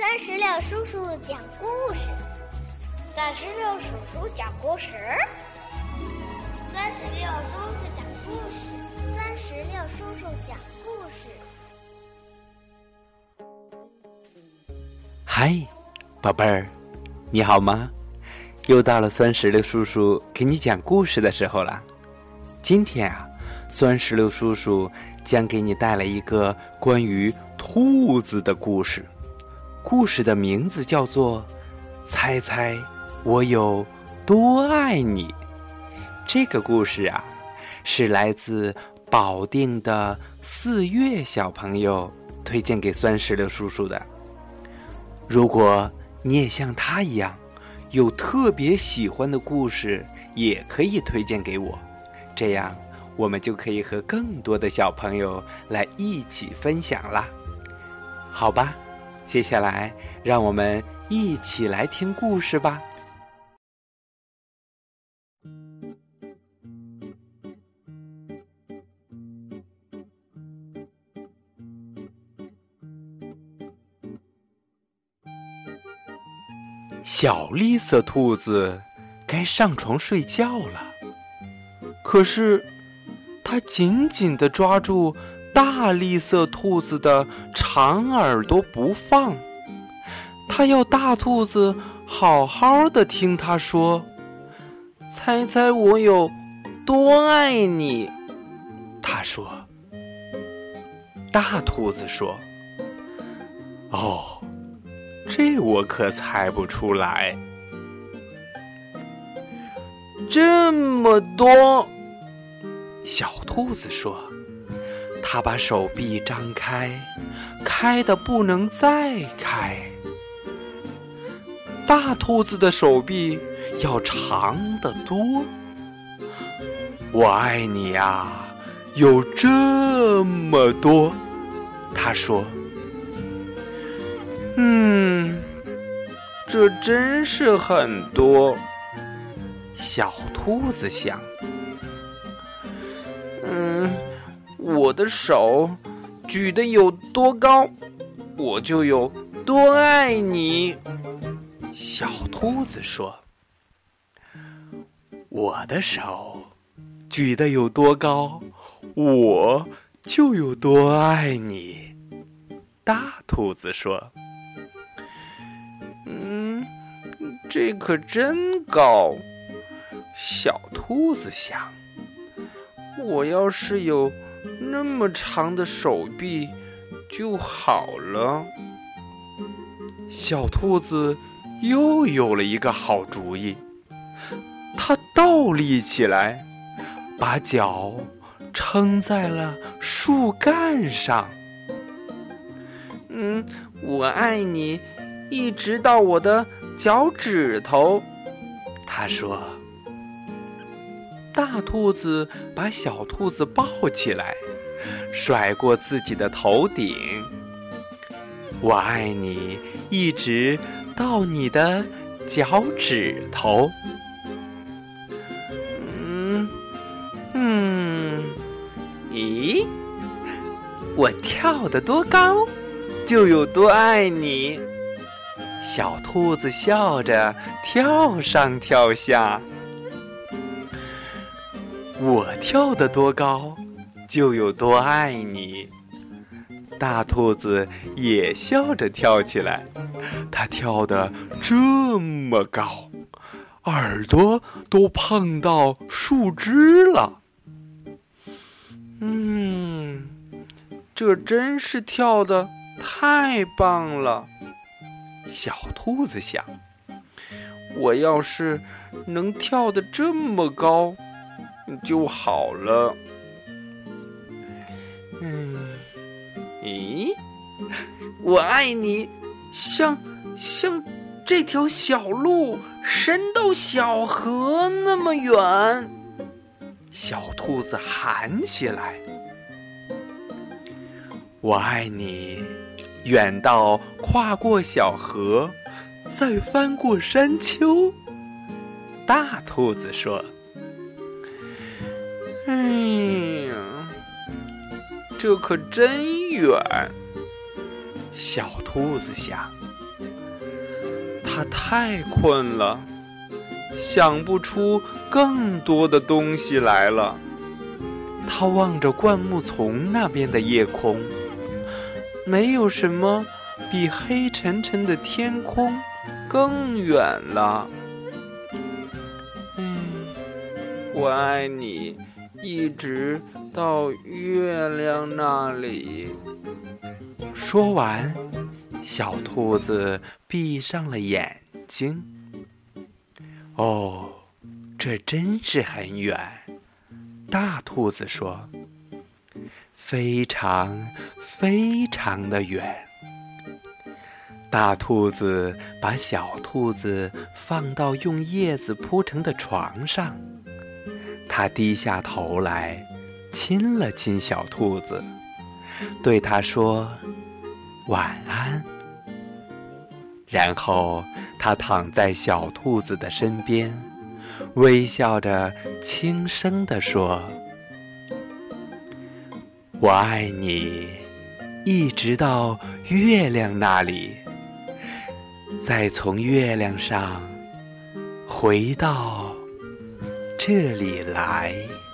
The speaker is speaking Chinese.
三十六叔叔讲故事，三十六叔叔讲故事，三十六叔叔讲故事，三十六叔叔讲故事。嗨，宝贝儿，你好吗？又到了酸石榴叔叔给你讲故事的时候了。今天啊，酸石榴叔叔将给你带来一个关于兔子的故事。故事的名字叫做《猜猜我有多爱你》。这个故事啊，是来自保定的四月小朋友推荐给酸石榴叔叔的。如果你也像他一样有特别喜欢的故事，也可以推荐给我，这样我们就可以和更多的小朋友来一起分享啦。好吧。接下来，让我们一起来听故事吧。小绿色兔子该上床睡觉了，可是它紧紧的抓住。大绿色兔子的长耳朵不放，它要大兔子好好的听它说。猜猜我有多爱你？他说。大兔子说：“哦，这我可猜不出来。这么多。”小兔子说。他把手臂张开，开的不能再开。大兔子的手臂要长得多。我爱你呀，有这么多。他说：“嗯，这真是很多。”小兔子想。我的手举得有多高，我就有多爱你。小兔子说：“我的手举得有多高，我就有多爱你。”大兔子说：“嗯，这可真高。”小兔子想：“我要是有……”那么长的手臂就好了。小兔子又有了一个好主意，它倒立起来，把脚撑在了树干上。嗯，我爱你，一直到我的脚趾头。他说。大兔子把小兔子抱起来，甩过自己的头顶。我爱你，一直到你的脚趾头。嗯嗯，咦，我跳得多高，就有多爱你。小兔子笑着跳上跳下。我跳得多高，就有多爱你。大兔子也笑着跳起来，它跳得这么高，耳朵都碰到树枝了。嗯，这真是跳的太棒了。小兔子想，我要是能跳得这么高。就好了。嗯，咦，我爱你，像像这条小路伸到小河那么远。小兔子喊起来：“我爱你，远到跨过小河，再翻过山丘。”大兔子说。哎呀，这可真远！小兔子想，他太困了，想不出更多的东西来了。他望着灌木丛那边的夜空，没有什么比黑沉沉的天空更远了。嗯，我爱你，一直到月亮那里。说完。小兔子闭上了眼睛。哦，这真是很远。大兔子说：“非常非常的远。”大兔子把小兔子放到用叶子铺成的床上，它低下头来，亲了亲小兔子，对它说：“晚安。”然后，他躺在小兔子的身边，微笑着轻声地说：“我爱你，一直到月亮那里，再从月亮上回到这里来。